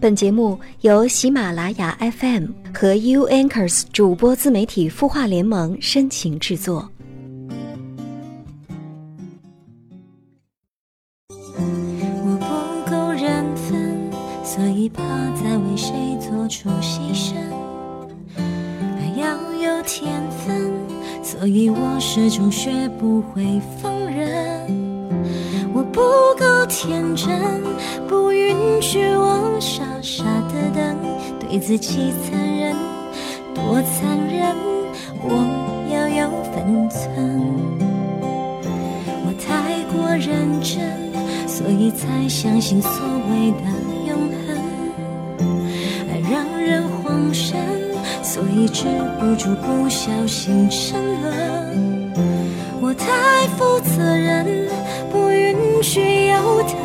本节目由喜马拉雅 FM 和 U Anchors 主播自媒体孵化联盟深情制作。我不够人分，所以怕再为谁做出牺牲。爱要有天分，所以我始终学不会放。天真，不允许我傻傻的等，对自己残忍，多残忍，我要有分寸。我太过认真，所以才相信所谓的永恒。爱让人慌神，所以止不住不小心沉沦。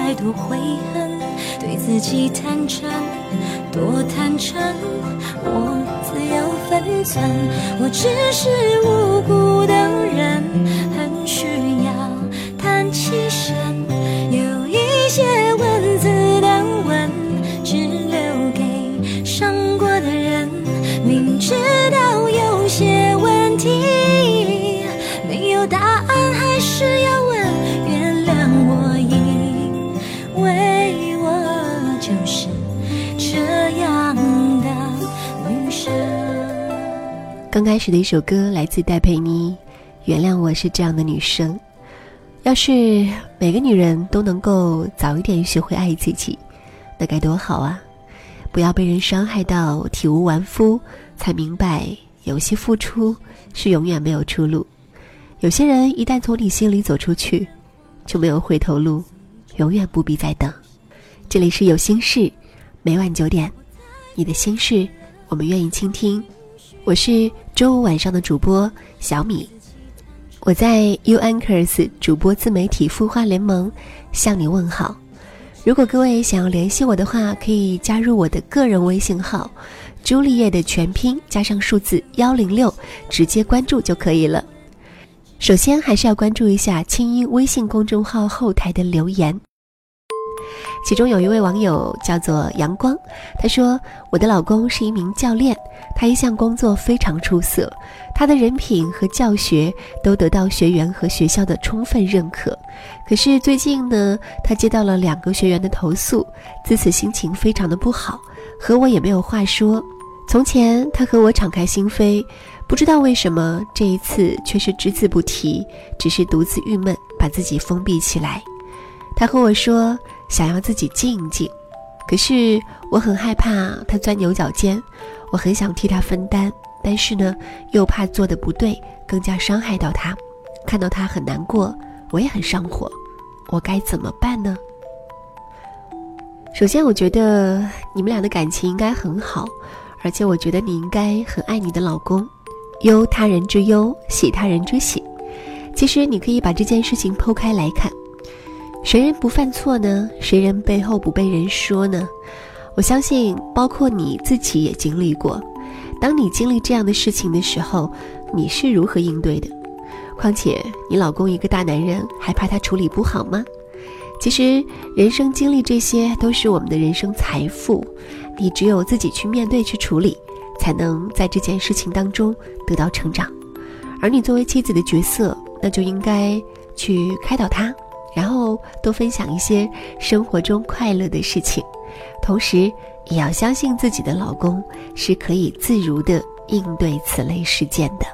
太多悔恨，对自己坦诚，多坦诚，我自有分寸。我只是无辜的人，开始的一首歌来自戴佩妮，《原谅我是这样的女生》。要是每个女人都能够早一点学会爱自己，那该多好啊！不要被人伤害到体无完肤，才明白有些付出是永远没有出路。有些人一旦从你心里走出去，就没有回头路，永远不必再等。这里是有心事，每晚九点，你的心事，我们愿意倾听。我是周五晚上的主播小米，我在 U Anchors 主播自媒体孵化联盟向你问好。如果各位想要联系我的话，可以加入我的个人微信号“朱丽叶”的全拼加上数字幺零六，直接关注就可以了。首先还是要关注一下清音微信公众号后台的留言。其中有一位网友叫做阳光，他说：“我的老公是一名教练，他一项工作非常出色，他的人品和教学都得到学员和学校的充分认可。可是最近呢，他接到了两个学员的投诉，自此心情非常的不好，和我也没有话说。从前他和我敞开心扉，不知道为什么这一次却是只字不提，只是独自郁闷，把自己封闭起来。他和我说。”想要自己静一静，可是我很害怕他钻牛角尖，我很想替他分担，但是呢，又怕做的不对，更加伤害到他。看到他很难过，我也很上火，我该怎么办呢？首先，我觉得你们俩的感情应该很好，而且我觉得你应该很爱你的老公，忧他人之忧，喜他人之喜。其实你可以把这件事情剖开来看。谁人不犯错呢？谁人背后不被人说呢？我相信，包括你自己也经历过。当你经历这样的事情的时候，你是如何应对的？况且，你老公一个大男人，还怕他处理不好吗？其实，人生经历这些都是我们的人生财富。你只有自己去面对、去处理，才能在这件事情当中得到成长。而你作为妻子的角色，那就应该去开导他。然后多分享一些生活中快乐的事情，同时也要相信自己的老公是可以自如的应对此类事件的。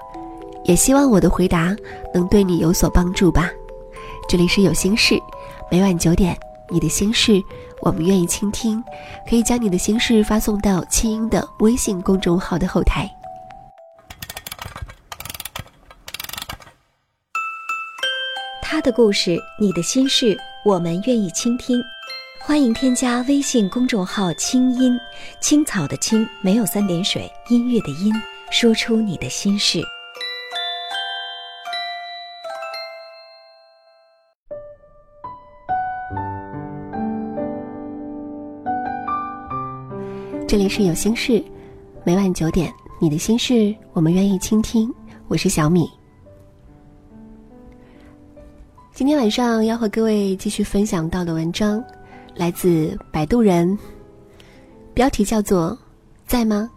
也希望我的回答能对你有所帮助吧。这里是有心事，每晚九点，你的心事我们愿意倾听，可以将你的心事发送到清音的微信公众号的后台。他的故事，你的心事，我们愿意倾听。欢迎添加微信公众号“清音青草”的青没有三点水，音乐的音，说出你的心事。这里是有心事，每晚九点，你的心事，我们愿意倾听。我是小米。今天晚上要和各位继续分享到的文章，来自摆渡人。标题叫做“在吗”。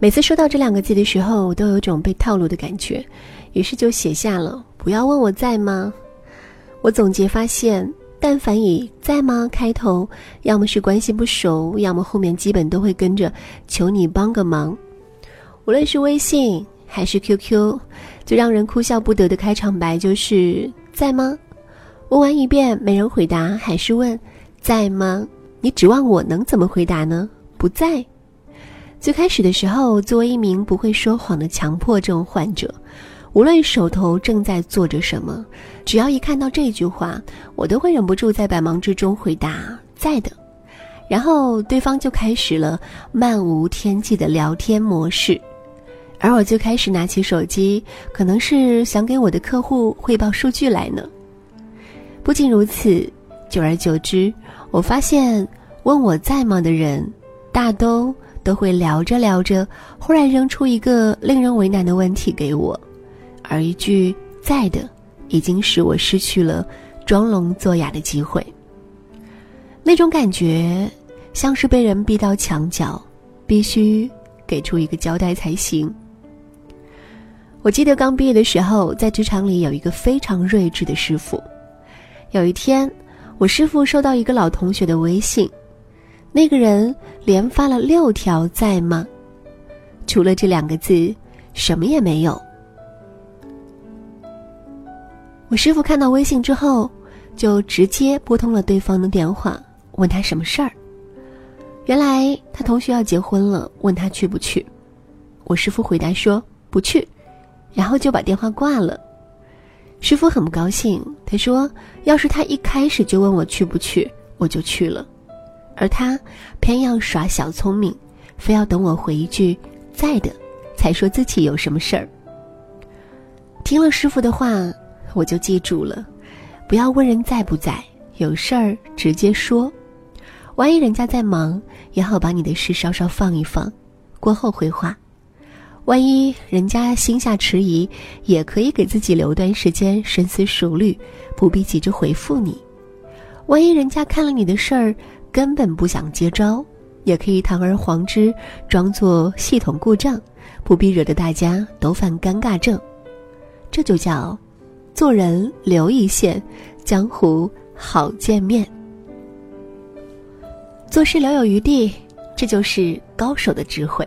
每次说到这两个字的时候，我都有种被套路的感觉，于是就写下了“不要问我在吗”。我总结发现，但凡以“在吗”开头，要么是关系不熟，要么后面基本都会跟着“求你帮个忙”。无论是微信还是 QQ，最让人哭笑不得的开场白就是“在吗”。问完一遍没人回答，还是问“在吗”？你指望我能怎么回答呢？不在。最开始的时候，作为一名不会说谎的强迫症患者，无论手头正在做着什么，只要一看到这句话，我都会忍不住在百忙之中回答“在的”，然后对方就开始了漫无天际的聊天模式，而我就开始拿起手机，可能是想给我的客户汇报数据来呢。不仅如此，久而久之，我发现问我在吗的人，大都。都会聊着聊着，忽然扔出一个令人为难的问题给我，而一句“在的”，已经使我失去了装聋作哑的机会。那种感觉，像是被人逼到墙角，必须给出一个交代才行。我记得刚毕业的时候，在职场里有一个非常睿智的师傅。有一天，我师傅收到一个老同学的微信。那个人连发了六条在吗？除了这两个字，什么也没有。我师傅看到微信之后，就直接拨通了对方的电话，问他什么事儿。原来他同学要结婚了，问他去不去。我师傅回答说不去，然后就把电话挂了。师傅很不高兴，他说：“要是他一开始就问我去不去，我就去了。”而他偏要耍小聪明，非要等我回一句“在的”，才说自己有什么事儿。听了师傅的话，我就记住了：不要问人在不在，有事儿直接说。万一人家在忙，也好把你的事稍稍放一放，过后回话。万一人家心下迟疑，也可以给自己留段时间深思熟虑，不必急着回复你。万一人家看了你的事儿。根本不想接招，也可以堂而皇之装作系统故障，不必惹得大家都犯尴尬症。这就叫做人留一线，江湖好见面。做事留有余地，这就是高手的智慧。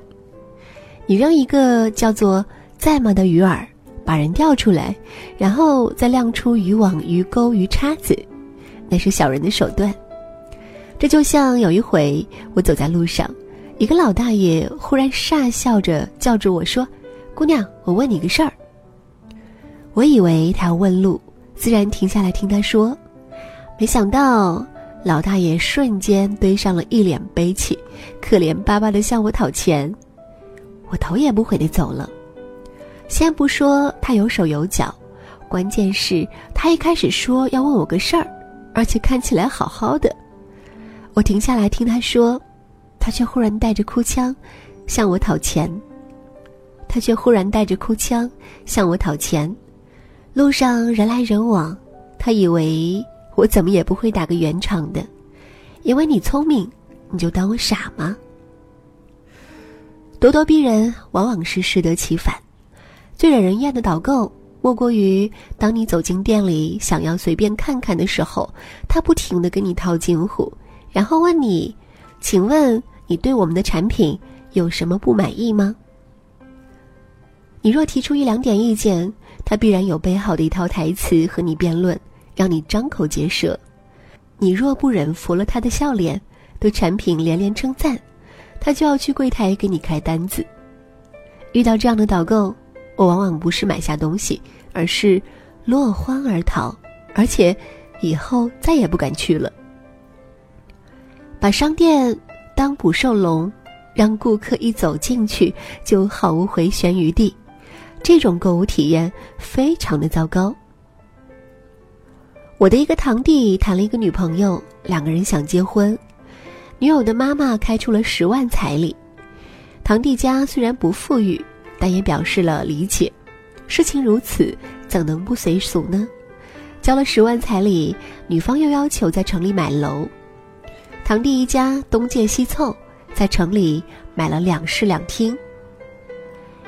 你扔一个叫做“在吗”的鱼饵，把人钓出来，然后再亮出渔网、鱼钩、鱼叉子，那是小人的手段。这就像有一回，我走在路上，一个老大爷忽然傻笑着叫住我说：“姑娘，我问你个事儿。”我以为他要问路，自然停下来听他说。没想到老大爷瞬间堆上了一脸悲戚，可怜巴巴的向我讨钱。我头也不回的走了。先不说他有手有脚，关键是他一开始说要问我个事儿，而且看起来好好的。我停下来听他说，他却忽然带着哭腔，向我讨钱。他却忽然带着哭腔向我讨钱。路上人来人往，他以为我怎么也不会打个圆场的，因为你聪明，你就当我傻吗？咄咄逼人往往是适得其反。最惹人厌的导购，莫过于当你走进店里想要随便看看的时候，他不停的跟你套近乎。然后问你，请问你对我们的产品有什么不满意吗？你若提出一两点意见，他必然有备好的一套台词和你辩论，让你张口结舌。你若不忍服了他的笑脸，对产品连连称赞，他就要去柜台给你开单子。遇到这样的导购，我往往不是买下东西，而是落荒而逃，而且以后再也不敢去了。把商店当捕兽笼，让顾客一走进去就毫无回旋余地，这种购物体验非常的糟糕。我的一个堂弟谈了一个女朋友，两个人想结婚，女友的妈妈开出了十万彩礼，堂弟家虽然不富裕，但也表示了理解，事情如此，怎能不随俗呢？交了十万彩礼，女方又要求在城里买楼。堂弟一家东借西凑，在城里买了两室两厅。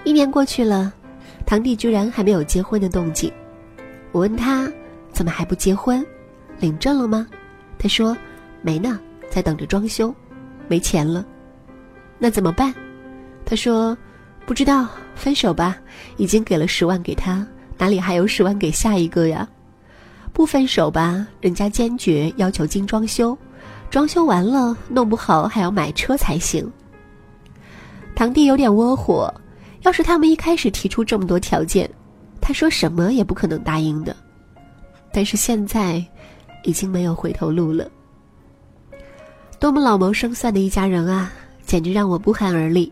一年过去了，堂弟居然还没有结婚的动静。我问他，怎么还不结婚？领证了吗？他说，没呢，在等着装修，没钱了。那怎么办？他说，不知道，分手吧。已经给了十万给他，哪里还有十万给下一个呀？不分手吧，人家坚决要求精装修。装修完了，弄不好还要买车才行。堂弟有点窝火，要是他们一开始提出这么多条件，他说什么也不可能答应的。但是现在，已经没有回头路了。多么老谋深算的一家人啊，简直让我不寒而栗。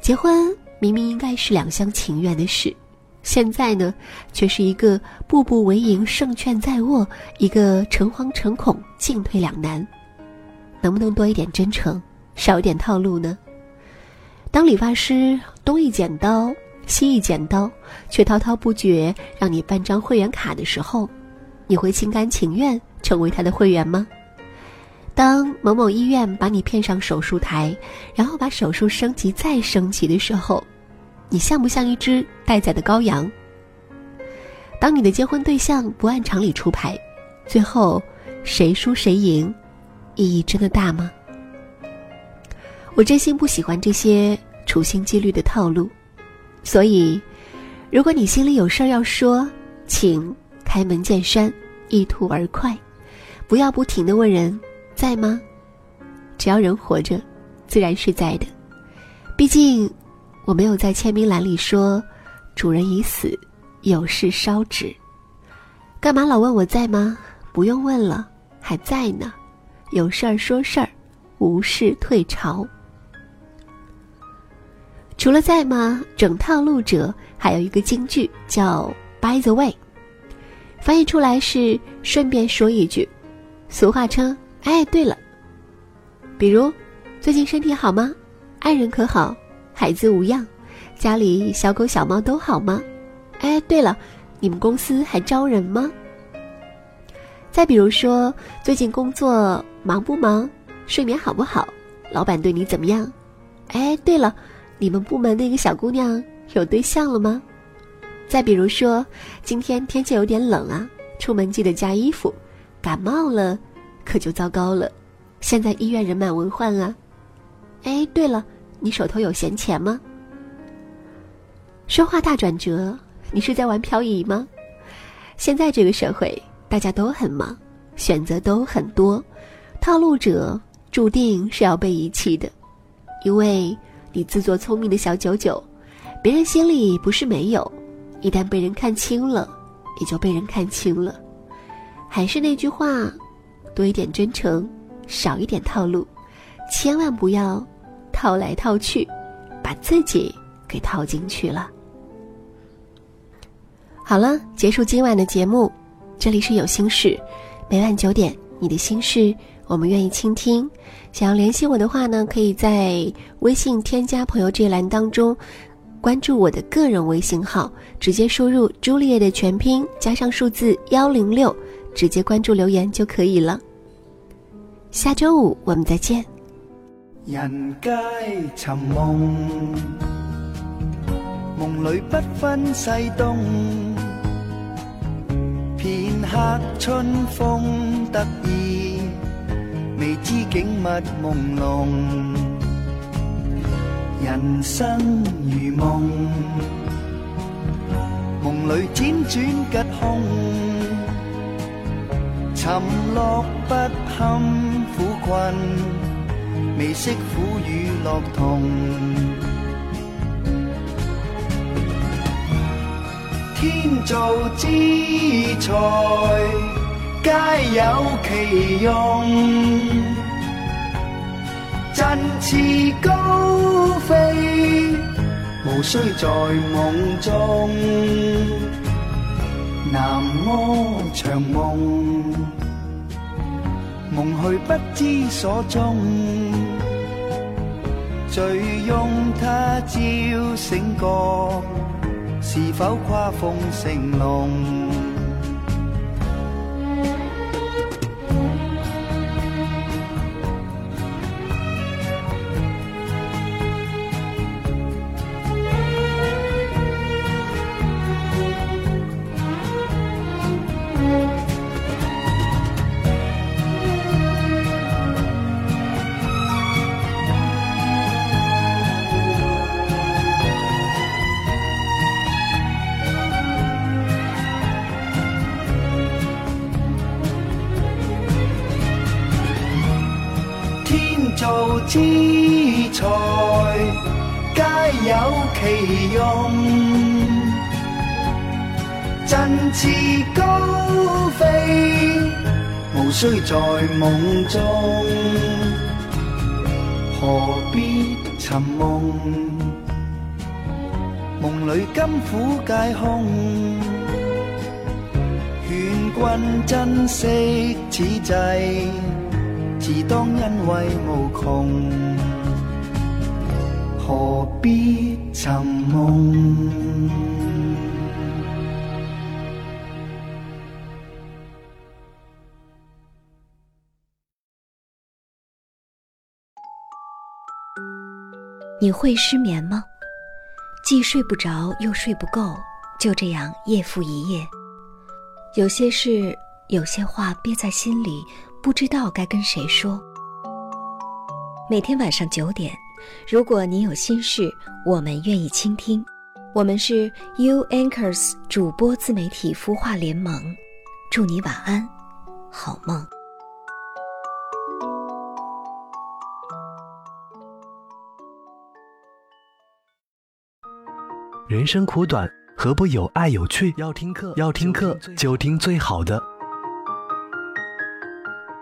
结婚明明应该是两厢情愿的事。现在呢，却是一个步步为营、胜券在握，一个诚惶诚恐、进退两难。能不能多一点真诚，少一点套路呢？当理发师东一剪刀，西一剪刀，却滔滔不绝让你办张会员卡的时候，你会心甘情愿成为他的会员吗？当某某医院把你骗上手术台，然后把手术升级再升级的时候，你像不像一只待宰的羔羊？当你的结婚对象不按常理出牌，最后谁输谁赢，意义真的大吗？我真心不喜欢这些处心积虑的套路，所以，如果你心里有事儿要说，请开门见山，一吐而快，不要不停的问人在吗？只要人活着，自然是在的，毕竟。我没有在签名栏里说“主人已死，有事烧纸”，干嘛老问我在吗？不用问了，还在呢。有事儿说事儿，无事退朝。除了在吗？整套路者还有一个京剧叫 “by the way”，翻译出来是顺便说一句。俗话称：“哎，对了。”比如，最近身体好吗？爱人可好？孩子无恙，家里小狗小猫都好吗？哎，对了，你们公司还招人吗？再比如说，最近工作忙不忙？睡眠好不好？老板对你怎么样？哎，对了，你们部门那个小姑娘有对象了吗？再比如说，今天天气有点冷啊，出门记得加衣服，感冒了可就糟糕了。现在医院人满为患啊。哎，对了。你手头有闲钱吗？说话大转折，你是在玩漂移吗？现在这个社会，大家都很忙，选择都很多，套路者注定是要被遗弃的，因为你自作聪明的小九九，别人心里不是没有，一旦被人看清了，也就被人看清了。还是那句话，多一点真诚，少一点套路，千万不要。套来套去，把自己给套进去了。好了，结束今晚的节目。这里是有心事，每晚九点，你的心事我们愿意倾听。想要联系我的话呢，可以在微信添加朋友这一栏当中关注我的个人微信号，直接输入朱丽叶的全拼加上数字幺零六，直接关注留言就可以了。下周五我们再见。人皆寻梦，梦里不分西东。片刻春风得意，未知景物朦胧。人生如梦，梦里辗转吉凶，沉落不堪苦困。未识苦与乐同，天造之材皆有其用，振翅高飞无需在梦中，南柯长梦。梦去不知所踪，醉拥他朝醒觉，是否跨凤成龙？之才，皆有其用。振翅高飞，无需在梦中。何必寻梦？梦里甘苦皆空。劝君珍惜此际。自当因为无穷，何必寻梦？你会失眠吗？既睡不着又睡不够，就这样夜复一夜。有些事，有些话憋在心里。不知道该跟谁说。每天晚上九点，如果你有心事，我们愿意倾听。我们是 U Anchors 主播自媒体孵化联盟，祝你晚安，好梦。人生苦短，何不有爱有趣？要听课，要听课就听最好的。